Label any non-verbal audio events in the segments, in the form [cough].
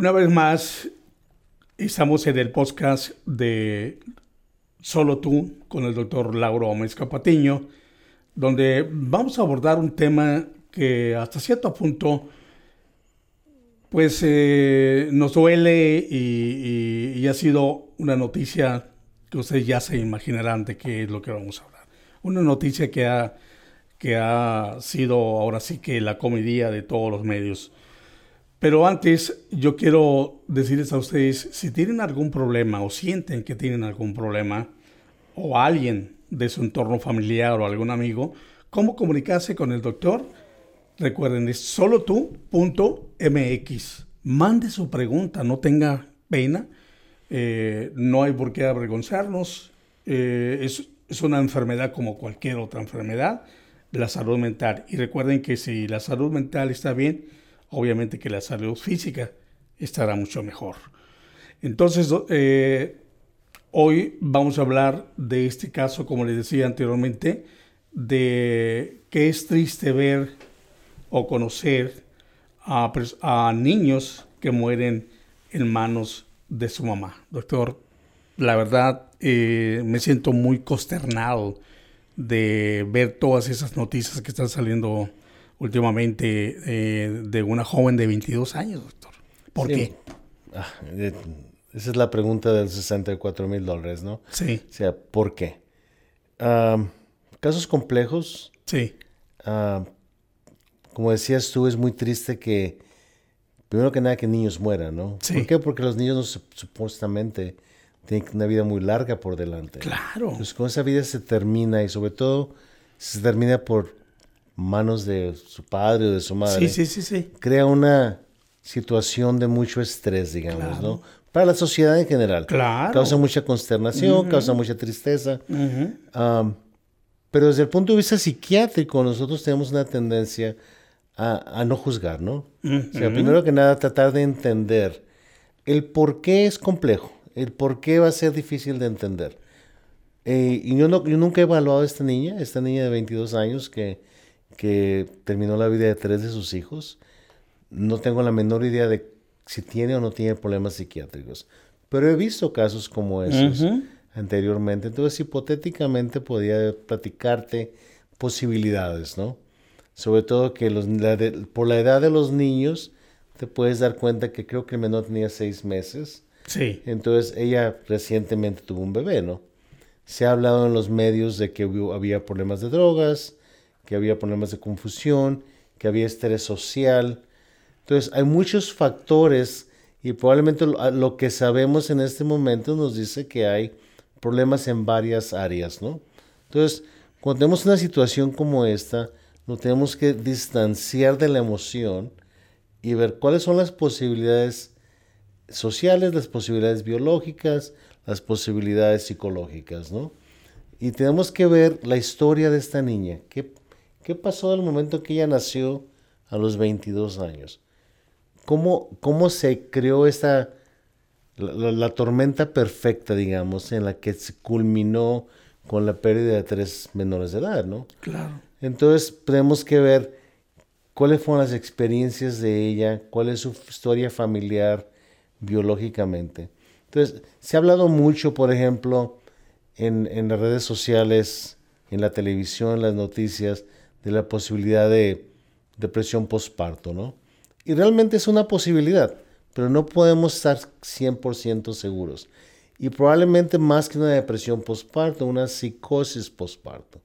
Una vez más, estamos en el podcast de Solo tú con el doctor Lauro Gómez Capatiño, donde vamos a abordar un tema que hasta cierto punto pues eh, nos duele y, ha sido una noticia que ustedes ya se imaginarán de qué es lo que vamos a hablar. Una noticia que ha, que ha sido ahora sí que la comedia de todos los medios. Pero antes yo quiero decirles a ustedes, si tienen algún problema o sienten que tienen algún problema, o alguien de su entorno familiar o algún amigo, cómo comunicarse con el doctor. Recuerden, es solo tú.mx. Mande su pregunta, no tenga pena. Eh, no hay por qué avergonzarnos. Eh, es, es una enfermedad como cualquier otra enfermedad, la salud mental. Y recuerden que si la salud mental está bien, obviamente que la salud física estará mucho mejor. Entonces, eh, hoy vamos a hablar de este caso, como les decía anteriormente, de que es triste ver o conocer a, niños que mueren en manos de su mamá. Doctor, la verdad eh, me siento muy consternado de ver todas esas noticias que están saliendo últimamente eh, de una joven de 22 años, doctor. ¿Por qué? Ah, esa es la pregunta del 64 mil dólares, ¿no? Sí. O sea, ¿por qué? casos complejos. Sí. como decías tú, es muy triste que, primero que nada, que niños mueran, ¿no? Sí. ¿Por qué? Porque los niños supuestamente tienen una vida muy larga por delante. Claro. Entonces, con esa vida se termina y sobre todo se termina por manos de su padre o de su madre. Sí, sí, sí, sí. Crea una situación de mucho estrés, digamos, ¿no? Para la sociedad en general. Claro. Causa mucha consternación, causa mucha tristeza. pero desde el punto de vista psiquiátrico, nosotros tenemos una tendencia a, no juzgar, ¿no? O sea, primero que nada, tratar de entender el por qué es complejo, el por qué va a ser difícil de entender. Eh, y yo, no, yo nunca he evaluado a esta niña, esta niña de 22 años que que terminó la vida de tres de sus hijos. No tengo la menor idea de si tiene o no tiene problemas psiquiátricos, pero he visto casos como esos anteriormente. Entonces, hipotéticamente podía platicarte posibilidades, ¿no? Sobre todo que los, por la edad de los niños, te puedes dar cuenta que creo que el menor tenía seis meses. Sí. Entonces, ella recientemente tuvo un bebé, ¿no? Se ha hablado en los medios de que había problemas de drogas, que había problemas de confusión, que había estrés social. Entonces, hay muchos factores y probablemente lo, que sabemos en este momento nos dice que hay problemas en varias áreas, ¿no? Entonces, cuando tenemos una situación como esta, nos tenemos que distanciar de la emoción y ver cuáles son las posibilidades sociales, las posibilidades biológicas, las posibilidades psicológicas, ¿no? Y tenemos que ver la historia de esta niña, qué, ¿Qué pasó del momento que ella nació a los 22 años? ¿Cómo, cómo se creó esta, la, tormenta perfecta, digamos, en la que se culminó con la pérdida de tres menores de edad, ¿no? Claro. Entonces tenemos que ver cuáles fueron las experiencias de ella, cuál es su historia familiar biológicamente. Entonces, se ha hablado mucho, por ejemplo, en, en las redes sociales, en la televisión, en las noticias, de la posibilidad de depresión postparto, ¿no? Y realmente es una posibilidad, pero no podemos estar 100% seguros. Y probablemente más que una depresión postparto, una psicosis postparto.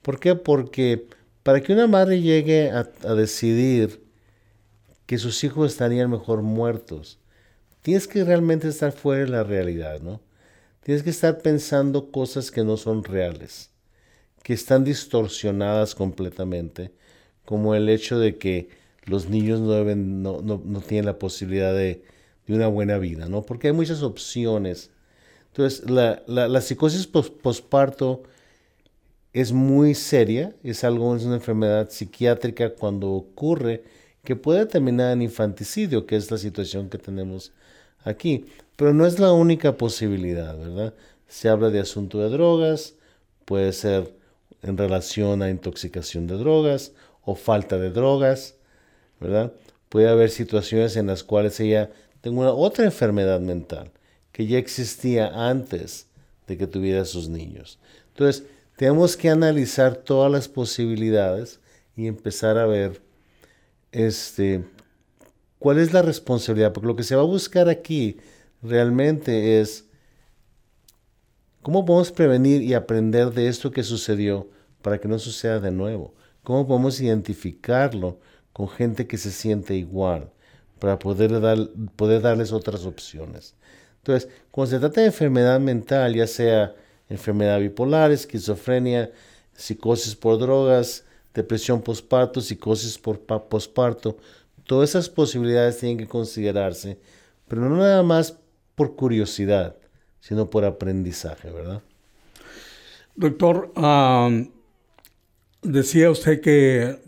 ¿Por qué? Porque para que una madre llegue a, a decidir que sus hijos estarían mejor muertos, tienes que realmente estar fuera de la realidad, ¿no? Tienes que estar pensando cosas que no son reales que están distorsionadas completamente, como el hecho de que los niños no, tienen la posibilidad de, una buena vida, ¿no? Porque hay muchas opciones. Entonces, la, la, la psicosis posparto es muy seria, es algo, es una enfermedad psiquiátrica cuando ocurre que puede terminar en infanticidio, que es la situación que tenemos aquí. Pero no es la única posibilidad, ¿verdad? Se habla de asunto de drogas, puede ser en relación a intoxicación de drogas o falta de drogas, ¿verdad? Puede haber situaciones en las cuales ella tengo una otra enfermedad mental que ya existía antes de que tuviera sus niños. Entonces, tenemos que analizar todas las posibilidades y empezar a ver este, cuál es la responsabilidad, porque lo que se va a buscar aquí realmente es cómo podemos prevenir y aprender de esto que sucedió para que no suceda de nuevo. ¿Cómo podemos identificarlo con gente que se siente igual para poder, dar, poder darles otras opciones? Entonces, cuando se trata de enfermedad mental, ya sea enfermedad bipolar, esquizofrenia, psicosis por drogas, depresión postparto, psicosis por postparto, todas esas posibilidades tienen que considerarse, pero no nada más por curiosidad, sino por aprendizaje, ¿verdad? Doctor, decía usted que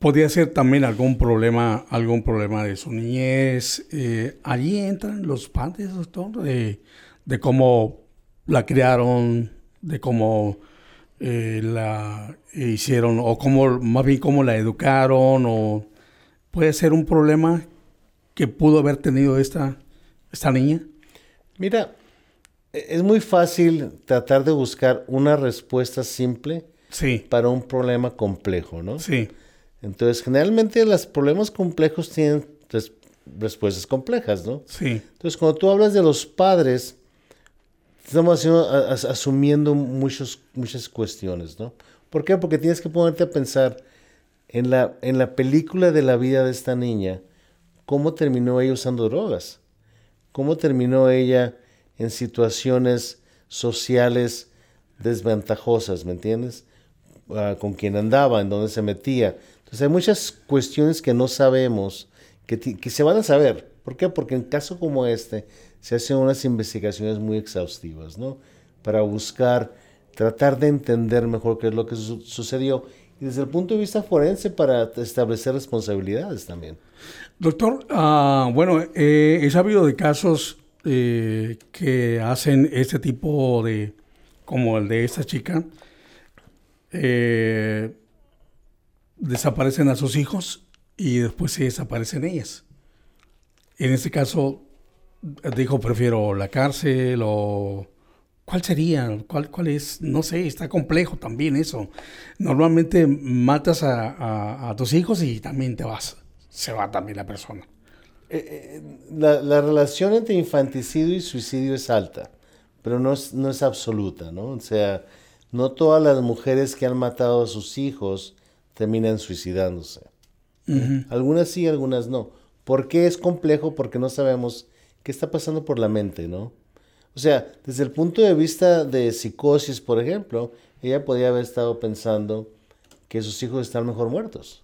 podía ser también algún problema, algún problema de su niñez. Eh, allí entran los padres, doctor, de, de cómo la criaron, de cómo eh, la hicieron, o cómo, más bien cómo la educaron, o puede ser un problema que pudo haber tenido esta, esta niña. Mira, es muy fácil tratar de buscar una respuesta simple sí. para un problema complejo, ¿no? Sí. Entonces, generalmente los problemas complejos tienen respuestas complejas, ¿no? Sí. Entonces, cuando tú hablas de los padres, estamos asumiendo muchos, muchas cuestiones, ¿no? ¿Por qué? Porque tienes que ponerte a pensar en la, en la película de la vida de esta niña, cómo terminó ella usando drogas, cómo terminó ella en situaciones sociales desventajosas, ¿me entiendes? Ah, con quién andaba, en dónde se metía. Entonces hay muchas cuestiones que no sabemos, que, que se van a saber. ¿Por qué? Porque en caso como este se hacen unas investigaciones muy exhaustivas, ¿no? Para buscar, tratar de entender mejor qué es lo que sucedió y desde el punto de vista forense para establecer responsabilidades también. Doctor, uh, bueno, eh, he sabido de casos eh, que hacen este tipo de, como el de esta chica, eh, desaparecen a sus hijos y después se desaparecen ellas. En este caso, dijo, prefiero la cárcel o... ¿Cuál sería? ¿Cuál, ¿Cuál es? No sé, está complejo también eso. Normalmente matas a, tus hijos y también te vas. Se va también la persona. Eh, eh, la, la, relación entre infanticidio y suicidio es alta, pero no es, no es absoluta, ¿no? O sea, no todas las mujeres que han matado a sus hijos terminan suicidándose. Algunas sí, algunas no. ¿Por qué es complejo? Porque no sabemos qué está pasando por la mente, ¿no? O sea, desde el punto de vista de psicosis, por ejemplo, ella podía haber estado pensando que sus hijos están mejor muertos.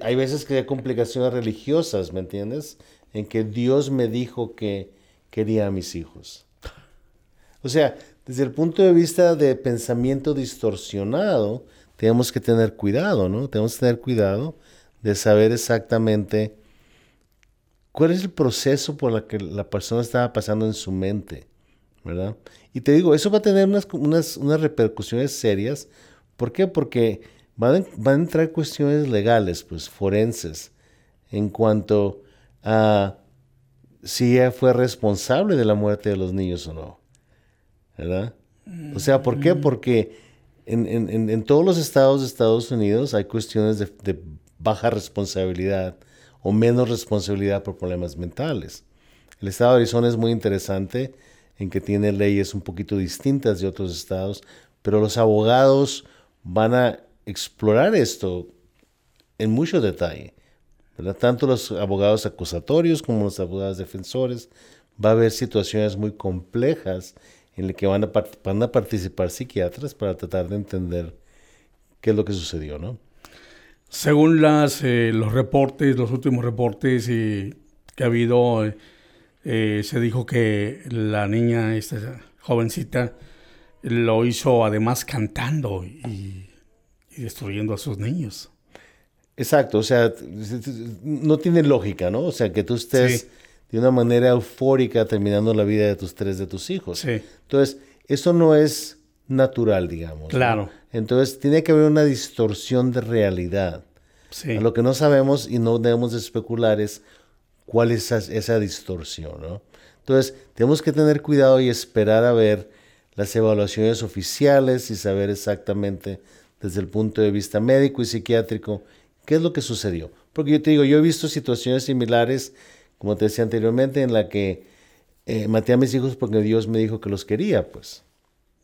Hay veces que hay complicaciones religiosas, ¿me entiendes? En que Dios me dijo que quería a mis hijos. O sea, desde el punto de vista de pensamiento distorsionado, tenemos que tener cuidado, ¿no? Tenemos que tener cuidado de saber exactamente cuál es el proceso por el que la persona estaba pasando en su mente, ¿verdad? Y te digo, eso va a tener unas, unas, repercusiones serias. ¿Por qué? Porque van, van, a entrar cuestiones legales, pues forenses, en cuanto a si ella fue responsable de la muerte de los niños o no, ¿verdad? O sea, ¿por qué? Mm. Porque en, en, en, todos los estados de Estados Unidos hay cuestiones de, de baja responsabilidad o menos responsabilidad por problemas mentales. El estado de Arizona es muy interesante en que tiene leyes un poquito distintas de otros estados, pero los abogados van a explorar esto en mucho detalle. Tanto los abogados acusatorios como los abogados defensores, va a haber situaciones muy complejas en las que van a, van a participar psiquiatras para tratar de entender qué es lo que sucedió, ¿no? Según eh, los reportes, los últimos reportes que ha habido, eh, se dijo que la niña, esta jovencita, lo hizo además cantando y, destruyendo a sus niños. Exacto, o sea, no tiene lógica, ¿no? O sea, que tú estés de una manera eufórica terminando la vida de tus tres de tus hijos. Sí. Entonces, eso no es natural, digamos. Claro. Entonces, tiene que haber una distorsión de realidad. Sí. Lo que no sabemos y no debemos especular es cuál es esa, esa distorsión, ¿no? Entonces, tenemos que tener cuidado y esperar a ver las evaluaciones oficiales y saber exactamente desde el punto de vista médico y psiquiátrico qué es lo que sucedió. Porque yo te digo, yo he visto situaciones similares, como te decía anteriormente, en la que eh, maté a mis hijos porque Dios me dijo que los quería, pues.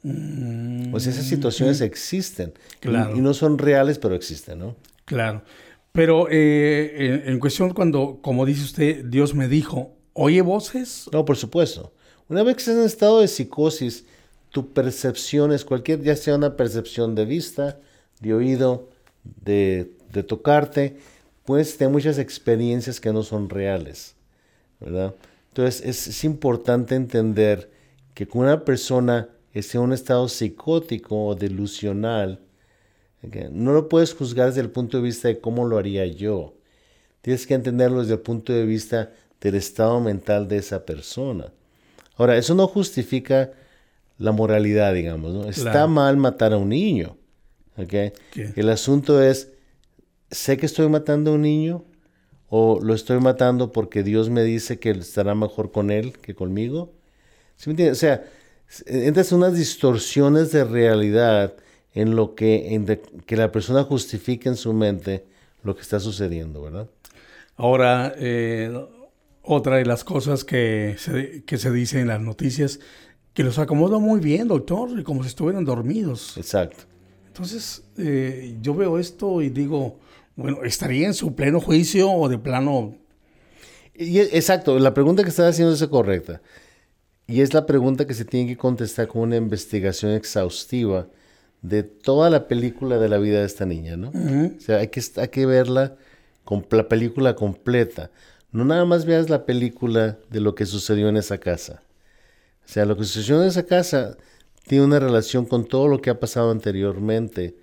Mm, pues esas situaciones existen. Claro. Y, no son reales, pero existen, ¿no? Claro. Pero eh, en, cuestión cuando, como dice usted, Dios me dijo, ¿oye voces? No, por supuesto. Una vez que estás en estado de psicosis, tu percepción es cualquier, ya sea una percepción de vista, de oído, de, de tocarte, puedes tener muchas experiencias que no son reales, ¿verdad? Entonces es, importante entender que cuando una persona esté en un estado psicótico o delusional, no lo puedes juzgar desde el punto de vista de cómo lo haría yo. Tienes que entenderlo desde el punto de vista del estado mental de esa persona. Ahora, eso no justifica la moralidad, digamos. ¿no? Está mal matar a un niño. El asunto es, sé que estoy matando a un niño, o lo estoy matando porque Dios me dice que estará mejor con él que conmigo. ¿Sí me entiendes? O sea, entras unas distorsiones de realidad en lo que, en que la persona justifica en su mente lo que está sucediendo, ¿verdad? Ahora, eh, otra de las cosas que se, que se dice en las noticias, que los acomoda muy bien, doctor, como si estuvieran dormidos. Exacto. Entonces, eh, yo veo esto y digo, bueno, ¿estaría en su pleno juicio o de plano? Y, exacto, la pregunta que está haciendo es correcta. Y es la pregunta que se tiene que contestar con una investigación exhaustiva de toda la película de la vida de esta niña, ¿no? O sea, hay que, hay que verla con la película completa. No nada más veas la película de lo que sucedió en esa casa. O sea, lo que sucedió en esa casa tiene una relación con todo lo que ha pasado anteriormente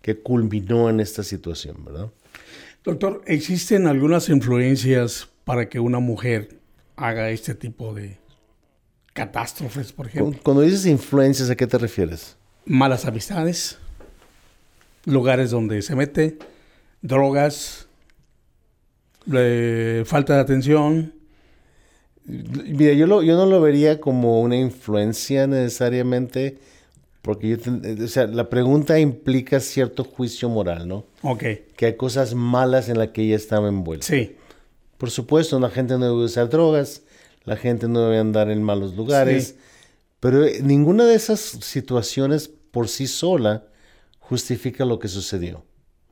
que culminó en esta situación, ¿verdad? Doctor, ¿existen algunas influencias para que una mujer haga este tipo de catástrofes, por ejemplo? Cuando dices influencias, ¿a qué te refieres? Malas amistades, lugares donde se mete, drogas, falta de atención. Mira, yo, yo no lo vería como una influencia necesariamente porque yo, o sea, la pregunta implica cierto juicio moral, ¿no? Ok. Que hay cosas malas en las que ella estaba envuelta. Sí. Por supuesto, la gente no debe usar drogas, la gente no debe andar en malos lugares, sí. pero eh, ninguna de esas situaciones por sí sola justifica lo que sucedió.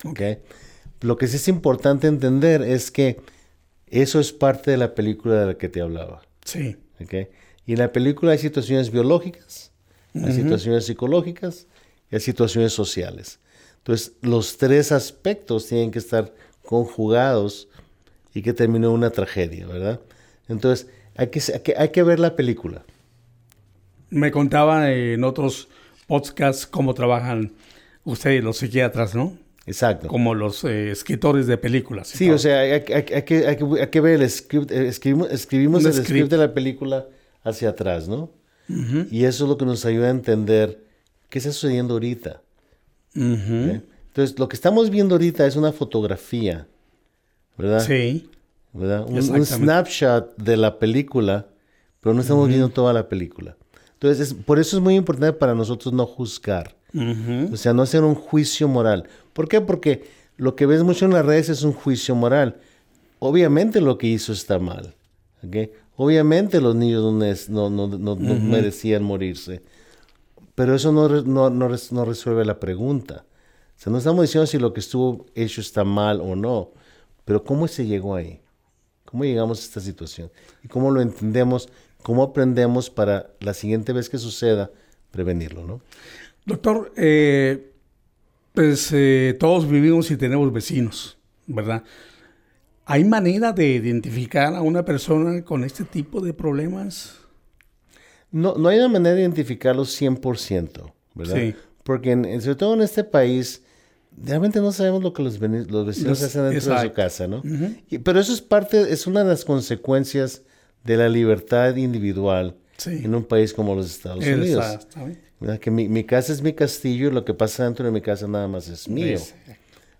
¿ok? Lo que sí es importante entender es que eso es parte de la película de la que te hablaba. Sí. ¿ok? Y en la película hay situaciones biológicas, hay situaciones psicológicas y hay situaciones sociales. Entonces, los tres aspectos tienen que estar conjugados y que terminó una tragedia, ¿verdad? Entonces, hay que, hay que, ver la película. Me contaba en otros podcasts cómo trabajan ustedes, los psiquiatras, ¿no? Exacto. Como los eh, escritores de películas. Sí, o sea, hay, que, ver el script, eh, escribimos, escribimos el script de la película hacia atrás, ¿no? Y eso es lo que nos ayuda a entender qué está sucediendo ahorita. Entonces, lo que estamos viendo ahorita es una fotografía, ¿verdad? Sí. ¿verdad? Un, snapshot de la película, pero no estamos viendo toda la película. Entonces, por eso es muy importante para nosotros no juzgar. O sea, no hacer un juicio moral. ¿Por qué? Porque lo que ves mucho en las redes es un juicio moral. Obviamente lo que hizo está mal. ¿okay? Obviamente los niños no, no, merecían morirse, pero eso no, resuelve la pregunta. O sea, no estamos diciendo si lo que estuvo hecho está mal o no, pero ¿cómo se llegó ahí? ¿Cómo llegamos a esta situación? ¿Y cómo lo entendemos? ¿Cómo aprendemos para la siguiente vez que suceda prevenirlo? ¿no? Doctor, eh, pues eh, todos vivimos y tenemos vecinos, ¿verdad? ¿Hay manera de identificar a una persona con este tipo de problemas? No, no hay una manera de identificarlos 100%, ¿verdad? Sí. Porque sobre todo en este país, realmente no sabemos lo que los, vecinos hacen dentro de su casa, ¿no? pero eso es parte, es una de las consecuencias de la libertad individual en un país como los Estados Unidos. Que mi, mi, casa es mi castillo y lo que pasa dentro de mi casa nada más es mío.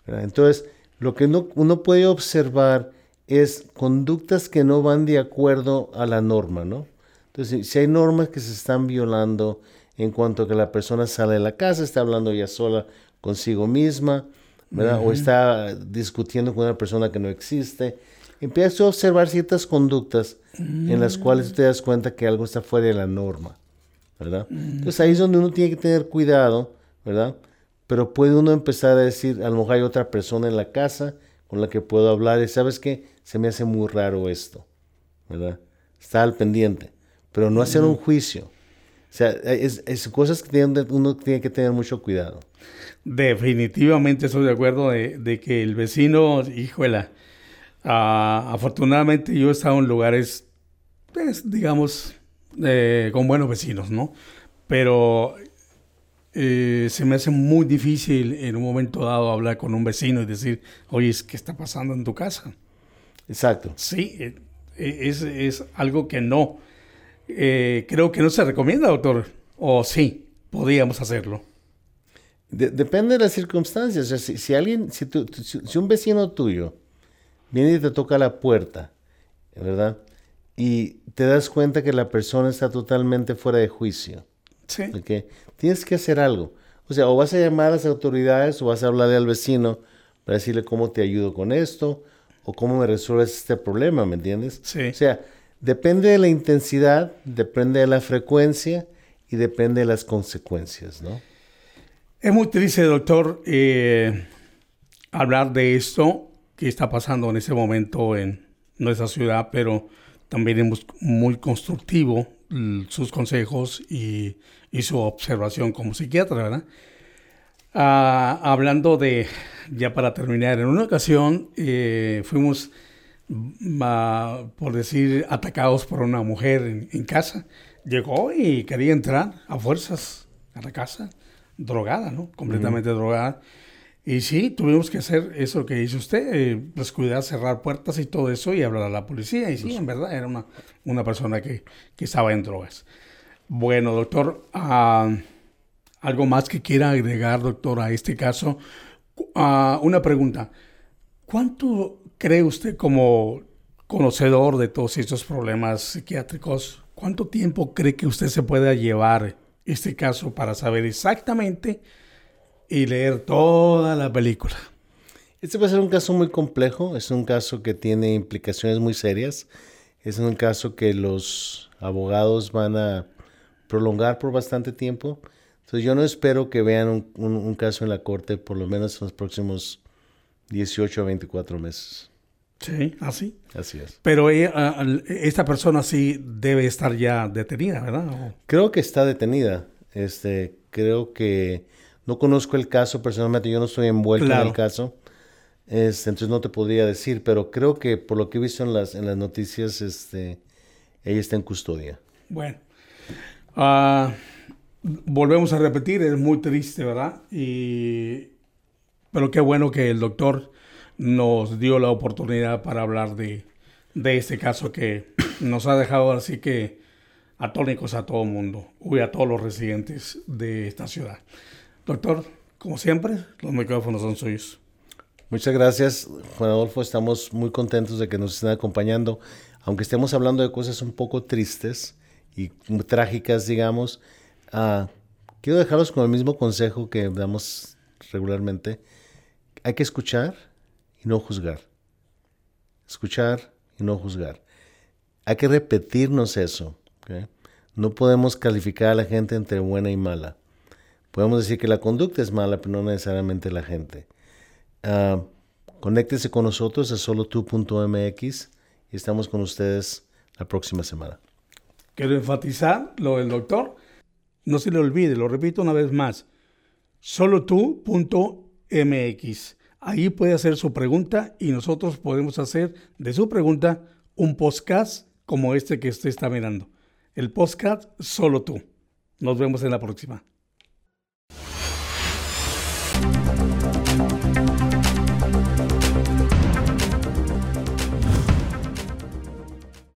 Entonces, lo que uno, puede observar es conductas que no van de acuerdo a la norma, ¿no? Entonces, si hay normas que se están violando en cuanto a que la persona sale de la casa, está hablando ya sola consigo misma, ¿verdad? O está discutiendo con una persona que no existe, empieza a observar ciertas conductas en las cuales te das cuenta que algo está fuera de la norma, ¿verdad? Entonces ahí es donde uno tiene que tener cuidado, ¿verdad? Pero puede uno empezar a decir, a lo mejor hay otra persona en la casa con la que puedo hablar y sabes qué, se me hace muy raro esto, ¿verdad? Está al pendiente, pero no hacer un juicio. O sea, es, es cosas que uno tiene que tener mucho cuidado. Definitivamente estoy de acuerdo de, de que el vecino, híjole, Ah, afortunadamente yo he estado en lugares, pues, digamos, eh, con buenos vecinos, ¿no? Pero eh, se me hace muy difícil en un momento dado hablar con un vecino y decir, oye, ¿qué está pasando en tu casa? Exacto. Sí, eh, es, es algo que no. creo que no se recomienda, doctor. O sí, podríamos hacerlo. depende de las circunstancias. si, alguien, si, si un vecino tuyo viene y te toca la puerta, ¿verdad? Y te das cuenta que la persona está totalmente fuera de juicio. Sí. Tienes que hacer algo. O sea, o vas a llamar a las autoridades o vas a hablarle al vecino para decirle cómo te ayudo con esto o cómo me resuelves este problema, ¿me entiendes? Sí. O sea, depende de la intensidad, depende de la frecuencia y depende de las consecuencias, ¿no? Es muy triste, doctor, eh, hablar de esto qué está pasando en ese momento en nuestra ciudad, pero también es muy constructivo sus consejos y, su observación como psiquiatra, ¿verdad? Ah, hablando de, ya para terminar, en una ocasión eh, fuimos, mm, por decir, atacados por una mujer en, casa. Llegó y quería entrar a fuerzas a la casa, drogada, ¿no? Completamente drogada. Y sí, tuvimos que hacer eso que dice usted, eh, descuidar, cerrar puertas y todo eso y hablar a la policía. Y sí, pues en verdad, era una, una persona que, que, estaba en drogas. Bueno, doctor, ah, algo más que quiera agregar, doctor, a este caso. Ah, una pregunta. ¿Cuánto cree usted como conocedor de todos estos problemas psiquiátricos, cuánto tiempo cree que usted se pueda llevar este caso para saber exactamente y leer toda la película. Este va a ser un caso muy complejo, es un caso que tiene implicaciones muy serias, es un caso que los abogados van a prolongar por bastante tiempo. Entonces yo no espero que vean un, caso en la corte por lo menos en los próximos 18 a 24 meses. Sí, así. Así es. Pero esta persona sí debe estar ya detenida, ¿verdad? Creo que está detenida. Este, creo que no conozco el caso personalmente, yo no estoy envuelto en el caso. Este, entonces no te podría decir, pero creo que por lo que he visto en las, en las noticias, este, ella está en custodia. Bueno, ah, volvemos a repetir, es muy triste, ¿verdad? Y, pero qué bueno que el doctor nos dio la oportunidad para hablar de, de este caso que [clears throat] nos ha dejado así que atónicos a todo el mundo, y a todos los residentes de esta ciudad. Doctor, como siempre, los micrófonos son suyos. Muchas gracias, Juan Adolfo. Estamos muy contentos de que nos estén acompañando. Aunque estemos hablando de cosas un poco tristes y trágicas, digamos, uh, quiero dejarlos con el mismo consejo que damos regularmente. Hay que escuchar y no juzgar. Escuchar y no juzgar. Hay que repetirnos eso. No podemos calificar a la gente entre buena y mala. Podemos decir que la conducta es mala, pero no necesariamente la gente. Uh, conéctese con nosotros a solotu.mx y estamos con ustedes la próxima semana. Quiero enfatizar lo del doctor. No se le olvide, lo repito una vez más. Solotu.mx. Ahí puede hacer su pregunta y nosotros podemos hacer de su pregunta un podcast como este que usted está mirando. El podcast Solo Tú. Nos vemos en la próxima.